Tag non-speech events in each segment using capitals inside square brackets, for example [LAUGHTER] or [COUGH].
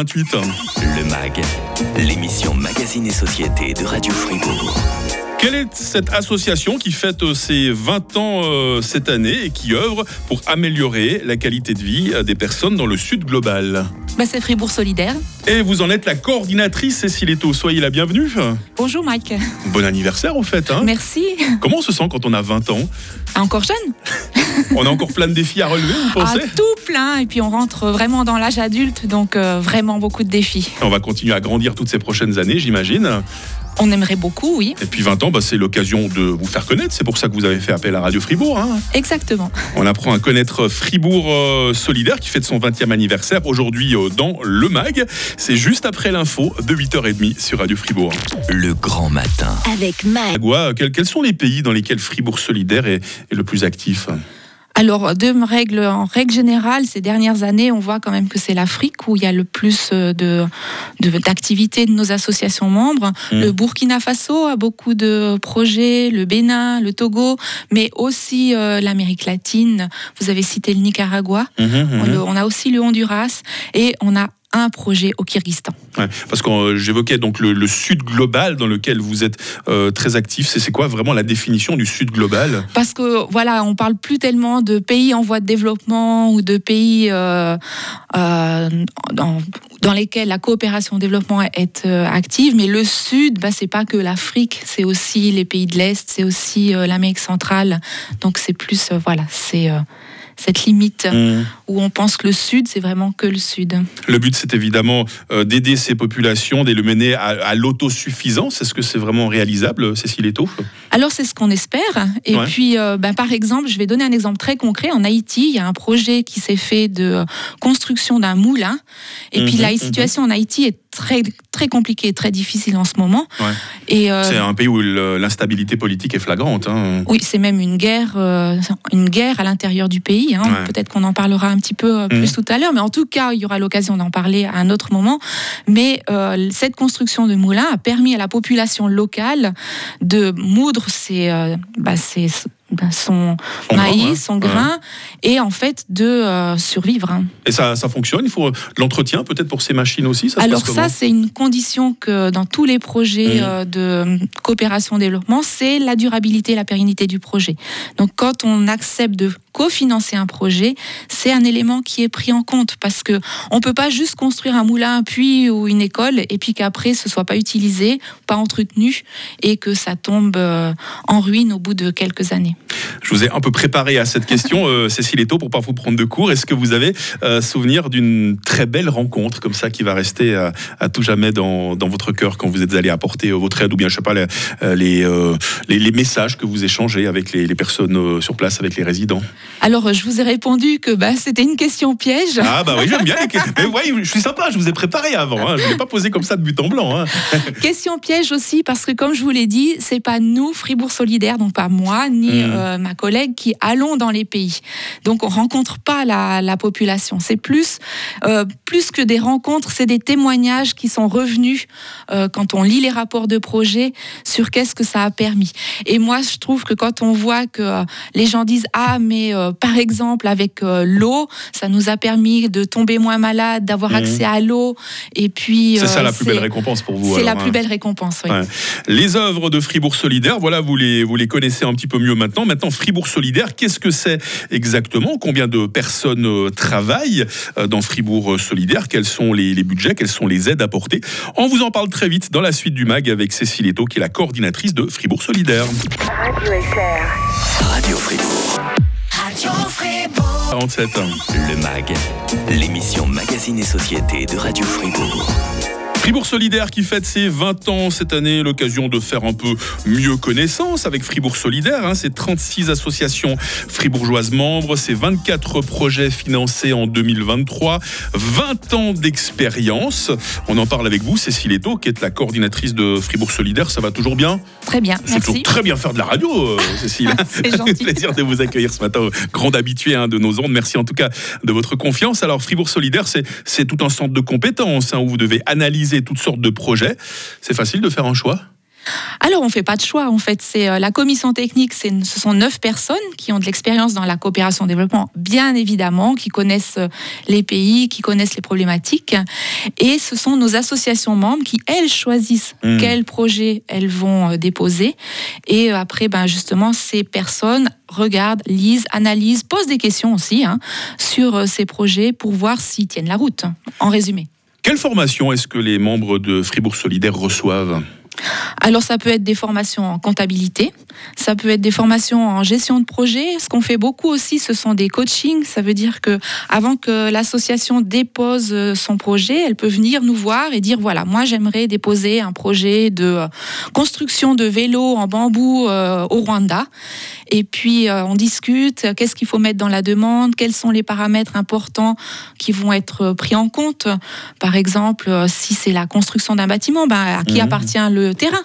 28. Le MAG, l'émission Magazine et Société de Radio Fribourg. Quelle est cette association qui fête ses 20 ans euh, cette année et qui œuvre pour améliorer la qualité de vie des personnes dans le sud global? Bah, C'est Fribourg Solidaire. Et vous en êtes la coordinatrice, Cécile Eto. Soyez la bienvenue. Bonjour Mike. Bon anniversaire au fait. Hein Merci. Comment on se sent quand on a 20 ans? Encore jeune [LAUGHS] On a encore plein de défis à relever, vous pensez? Ah, Tout plein. Et puis on rentre vraiment dans l'âge adulte, donc vraiment beaucoup de défis. On va continuer à grandir toutes ces prochaines années, j'imagine. On aimerait beaucoup, oui. Et puis 20 ans, bah, c'est l'occasion de vous faire connaître. C'est pour ça que vous avez fait appel à Radio Fribourg. Hein. Exactement. On apprend à connaître Fribourg euh, Solidaire qui fête son 20e anniversaire aujourd'hui euh, dans Le Mag. C'est juste après l'info de 8h30 sur Radio Fribourg. Le grand matin. Avec Mag. Quels, quels sont les pays dans lesquels Fribourg Solidaire est le plus actif? Alors, de règle, en règle générale, ces dernières années, on voit quand même que c'est l'Afrique où il y a le plus euh, de, d'activités de, nos associations membres. Mmh. Le Burkina Faso a beaucoup de projets, le Bénin, le Togo, mais aussi euh, l'Amérique latine. Vous avez cité le Nicaragua. Mmh, mmh, on a aussi le Honduras et on a un projet au Kyrgyzstan. parce que euh, j'évoquais donc le, sud global dans lequel vous êtes euh, très actif. C'est quoi vraiment la définition du sud global? Parce que voilà, on parle plus tellement de pays en voie de développement ou de pays euh, dans, dans, lesquels la coopération au développement est active, mais le sud, bah, c'est pas que l'Afrique, c'est aussi les pays de l'Est, c'est aussi l'Amérique centrale. Donc c'est plus voilà, c'est cette limite mmh. où on pense que le Sud, c'est vraiment que le Sud. Le but, c'est évidemment euh, d'aider ces populations, de les mener à, l'autosuffisance. Est-ce que c'est vraiment réalisable, Cécile Eto Alors, c'est ce qu'on espère. Et puis, euh, ben, par exemple, je vais donner un exemple très concret. En Haïti, il y a un projet qui s'est fait de construction d'un moulin. Et puis, mmh, la mmh. situation en Haïti est très, très compliqué, très difficile en ce moment. Et euh, c'est un pays où l'instabilité politique est flagrante. Hein. Oui, c'est même une guerre, euh, une guerre à l'intérieur du pays. Hein. Peut-être qu'on en parlera un petit peu euh, plus mmh. tout à l'heure, mais en tout cas, il y aura l'occasion d'en parler à un autre moment. Mais cette construction de moulins a permis à la population locale de moudre ses, bah, ses ben, son, maïs, son grain, et en fait de euh, survivre. Hein. Et ça, ça fonctionne? Il faut de l'entretien peut-être pour ces machines aussi? Ça Alors ça, c'est une condition que dans tous les projets mmh. euh, de coopération-développement, c'est la durabilité, la pérennité du projet. Donc quand on accepte de cofinancer un projet, c'est un élément qui est pris en compte parce que on peut pas juste construire un moulin, un puits ou une école et puis qu'après ce soit pas utilisé, pas entretenu et que ça tombe euh, en ruine au bout de quelques années. Je vous ai un peu préparé à cette question, euh, [LAUGHS] Cécile Eto, pour pas vous prendre de cours. Est-ce que vous avez euh, souvenir d'une très belle rencontre comme ça qui va rester à, tout jamais dans, votre cœur quand vous êtes allé apporter votre aide ou bien je sais pas les, les, messages que vous échangez avec les personnes sur place, avec les résidents? Alors, je vous ai répondu que bah, c'était une question piège. Ah bah oui, j'aime bien. [LAUGHS] Mais ouais, je suis sympa, je vous ai préparé avant. Hein. Je ne l'ai pas posé comme ça de but en blanc. Hein. [LAUGHS] question piège aussi, parce que comme je vous l'ai dit, c'est pas nous, Fribourg Solidaire, donc pas moi, ni hmm. euh, ma collègue, qui allons dans les pays. Donc, on rencontre pas la, population. C'est plus, euh, plus que des rencontres, c'est des témoignages qui sont revenus euh, quand on lit les rapports de projet sur qu'est-ce que ça a permis. Et moi, je trouve que quand on voit que les gens disent Ah, mais euh, par exemple, avec euh, l'eau, ça nous a permis de tomber moins malade, d'avoir mhm. accès à l'eau. Et puis. C'est ça euh, la plus belle récompense pour vous. C'est la plus hein. belle récompense, oui. Les œuvres de Fribourg Solidaire, voilà, vous les, vous les connaissez un petit peu mieux maintenant. Maintenant, Fribourg Solidaire, qu'est-ce que c'est exactement? Combien de personnes travaillent dans Fribourg Solidaire? Quels sont les, budgets? Quelles sont les aides apportées? On vous en parle très vite dans la suite du MAG avec Cécile Eto, qui est la coordinatrice de Fribourg Solidaire. Radio Radio Fribourg. 47 ans. Le MAG, l'émission Magazine et Société de Radio Fribourg. Fribourg Solidaire qui fête ses 20 ans cette année, l'occasion de faire un peu mieux connaissance avec Fribourg Solidaire. Hein. C'est 36 associations fribourgeoises membres, c'est 24 projets financés en 2023, 20 ans d'expérience. On en parle avec vous, Cécile Eto, qui est la coordinatrice de Fribourg Solidaire. Ça va toujours bien? Très bien, C'est toujours très bien faire de la radio, euh, [LAUGHS] Cécile. C'est gentil. [LAUGHS] plaisir de vous accueillir ce matin, grand habitué hein, de nos ondes. Merci en tout cas de votre confiance. Alors Fribourg Solidaire, c'est tout un centre de compétences hein, où vous devez analyser toutes sortes de projets. C'est facile de faire un choix? Alors, on ne fait pas de choix. En fait, c'est euh, la commission technique. ce sont neuf personnes qui ont de l'expérience dans la coopération développement, bien évidemment, qui connaissent euh, les pays, qui connaissent les problématiques. Et ce sont nos associations membres qui, elles, choisissent mmh. quels projets elles vont euh, déposer. Et après, ben, justement, ces personnes regardent, lisent, analysent, posent des questions aussi hein, sur ces projets pour voir s'ils tiennent la route, en résumé. Quelle formation est-ce que les membres de Fribourg Solidaire reçoivent? Alors ça peut être des formations en comptabilité, ça peut être des formations en gestion de projet. Ce qu'on fait beaucoup aussi, ce sont des coachings. Ça veut dire que avant que l'association dépose son projet, elle peut venir nous voir et dire voilà, moi j'aimerais déposer un projet de euh, construction de vélos en bambou euh, au Rwanda. Et puis euh, on discute, qu'est-ce qu'il faut mettre dans la demande, quels sont les paramètres importants qui vont être pris en compte. Par exemple, si c'est la construction d'un bâtiment, ben, à qui mmh. appartient le terrain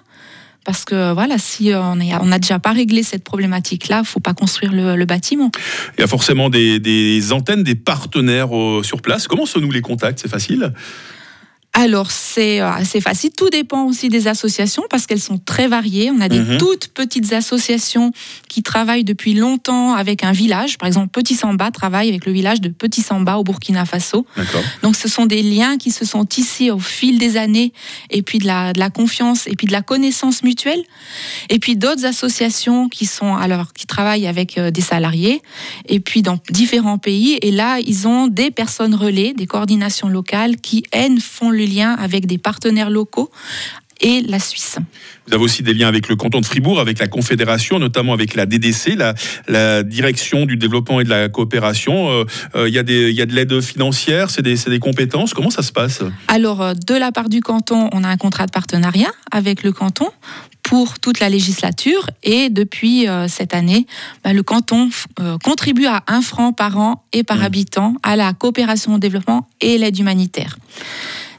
parce que voilà, si on n'a déjà pas réglé cette problématique-là, il ne faut pas construire le, bâtiment. Il y a forcément des, antennes, des partenaires euh, sur place. Comment se nouent les contacts? C'est facile alors c'est euh, assez facile, tout dépend aussi des associations parce qu'elles sont très variées. On a des mhm. toutes petites associations qui travaillent depuis longtemps avec un village. Par exemple, Petit Samba travaille avec le village de Petit Samba au Burkina Faso. Donc ce sont des liens qui se sont tissés au fil des années et puis de la, de la confiance et puis de la connaissance mutuelle. Et puis d'autres associations qui sont alors qui travaillent avec euh, des salariés et puis dans différents pays. Et là, ils ont des personnes relais, des coordinations locales qui elles font le liens avec des partenaires locaux et la Suisse. Vous avez aussi des liens avec le canton de Fribourg, avec la Confédération, notamment avec la DDC, la, Direction du développement et de la coopération. Euh, euh, il y, a de l'aide financière, c'est des, des, compétences. Comment ça se passe? Alors, euh, de la part du canton, on a un contrat de partenariat avec le canton pour toute la législature et depuis cette année, bah, le canton contribue à un franc par an et par mmh. habitant à la coopération au développement et l'aide humanitaire.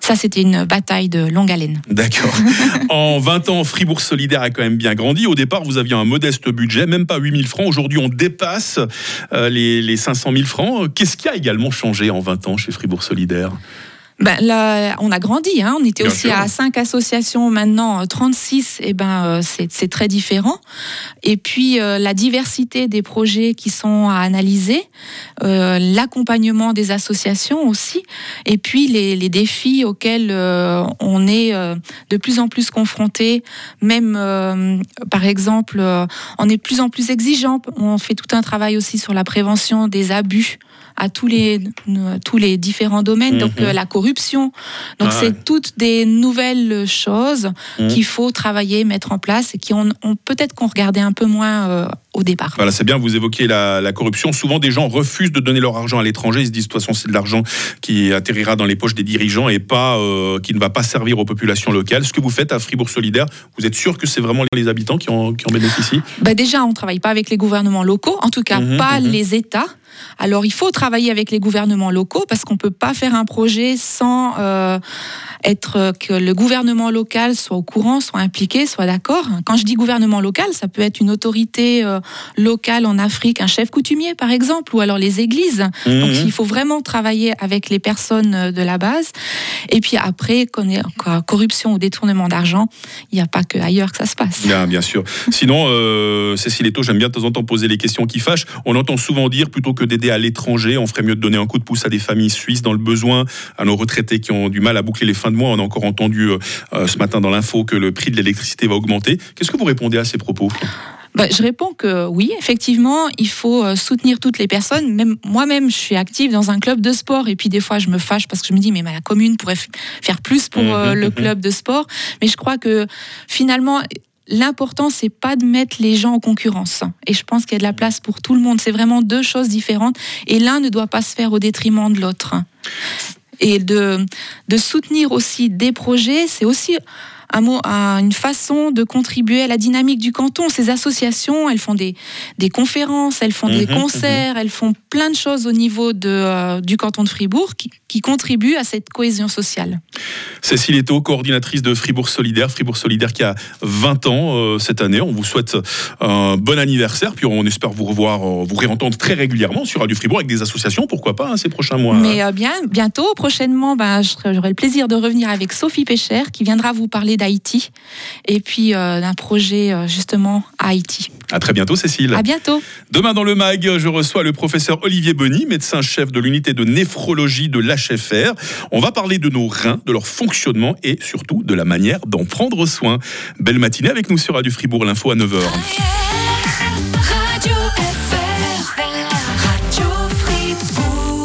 Ça, c'était une bataille de longue haleine. D'accord. [LAUGHS] en 20 ans, Fribourg Solidaire a quand même bien grandi. Au départ, vous aviez un modeste budget, même pas 8000 francs. Aujourd'hui, on dépasse euh, les, les 500 000 francs. Qu'est-ce qui a également changé en 20 ans chez Fribourg Solidaire? Ben, là, on a grandi, hein. on était aussi à 5 associations, maintenant 36, et ben, euh, c'est très différent. Et puis euh, la diversité des projets qui sont à analyser, euh, l'accompagnement des associations aussi, et puis les, les défis auxquels on est de plus en plus confronté, même par exemple, on est de plus en plus exigeant, on fait tout un travail aussi sur la prévention des abus à tous les, tous les différents domaines, donc mhm. la corruption. Donc ah c'est toutes des nouvelles choses mhm. qu'il faut travailler, mettre en place et qui ont, peut-être qu'on regardait un peu moins euh, au départ. Voilà, c'est bien, vous évoquez la, corruption. Souvent, des gens refusent de donner leur argent à l'étranger. Ils se disent, de toute façon, c'est de l'argent qui atterrira dans les poches des dirigeants et pas euh, qui ne va pas servir aux populations locales. Ce que vous faites à Fribourg Solidaire, vous êtes sûr que c'est vraiment les habitants qui en, qui en bénéficient? Bah Déjà, on ne travaille pas avec les gouvernements locaux, en tout cas mhm, pas les États. Alors il faut travailler avec les gouvernements locaux parce qu'on ne peut pas faire un projet sans euh, être euh, que le gouvernement local soit au courant, soit impliqué, soit d'accord. Quand je dis gouvernement local, ça peut être une autorité euh, locale en Afrique, un chef coutumier par exemple, ou alors les églises. Mhm. Donc il faut vraiment travailler avec les personnes de la base. Et puis après, corruption ou détournement d'argent, il n'y a pas que ailleurs que ça se passe. Bien, bien sûr. Sinon, Cécile Eto, j'aime bien de temps en temps poser les questions qui fâchent. On entend souvent dire plutôt que d'aider à l'étranger, on ferait mieux de donner un coup de pouce à des familles suisses dans le besoin, à nos retraités qui ont du mal à boucler les fins de mois. On a encore entendu euh, euh, ce matin dans l'info que le prix de l'électricité va augmenter. Qu'est-ce que vous répondez à ces propos? Bah, je réponds que oui, effectivement, il faut euh, soutenir toutes les personnes. Même moi-même, je suis active dans un club de sport et puis des fois, je me fâche parce que je me dis mais la commune pourrait faire plus pour mmh, le mmh. club de sport. Mais je crois que finalement, l'important, c'est pas de mettre les gens en concurrence. Et je pense qu'il y a de la place pour tout le monde. C'est vraiment deux choses différentes. Et l'un ne doit pas se faire au détriment de l'autre. Et de, de soutenir aussi des projets, c'est aussi un mot, une façon de contribuer à la dynamique du canton. Ces associations, elles font des, des conférences, elles font des mhm, concerts, mhm. elles font plein de choses au niveau de, euh, du canton de Fribourg qui, qui, contribuent à cette cohésion sociale. Cécile Eto, coordinatrice de Fribourg Solidaire. Fribourg Solidaire qui a 20 ans euh, cette année. On vous souhaite un bon anniversaire, puis on espère vous revoir, euh, vous réentendre très régulièrement sur Radio Fribourg avec des associations, pourquoi pas, hein, ces prochains mois. Mais bien, bientôt, prochainement, ben, j'aurai le plaisir de revenir avec Sophie Pécher qui viendra vous parler parler d'Haïti et puis d'un projet justement à Haïti. À très bientôt, Cécile. À bientôt. Demain dans le MAG, je reçois le professeur Olivier Bonny, médecin-chef de l'unité de néphrologie de l'HFR. On va parler de nos reins, de leur fonctionnement et surtout de la manière d'en prendre soin. Belle matinée avec nous sur Radio Fribourg, l'info à 9h. Radio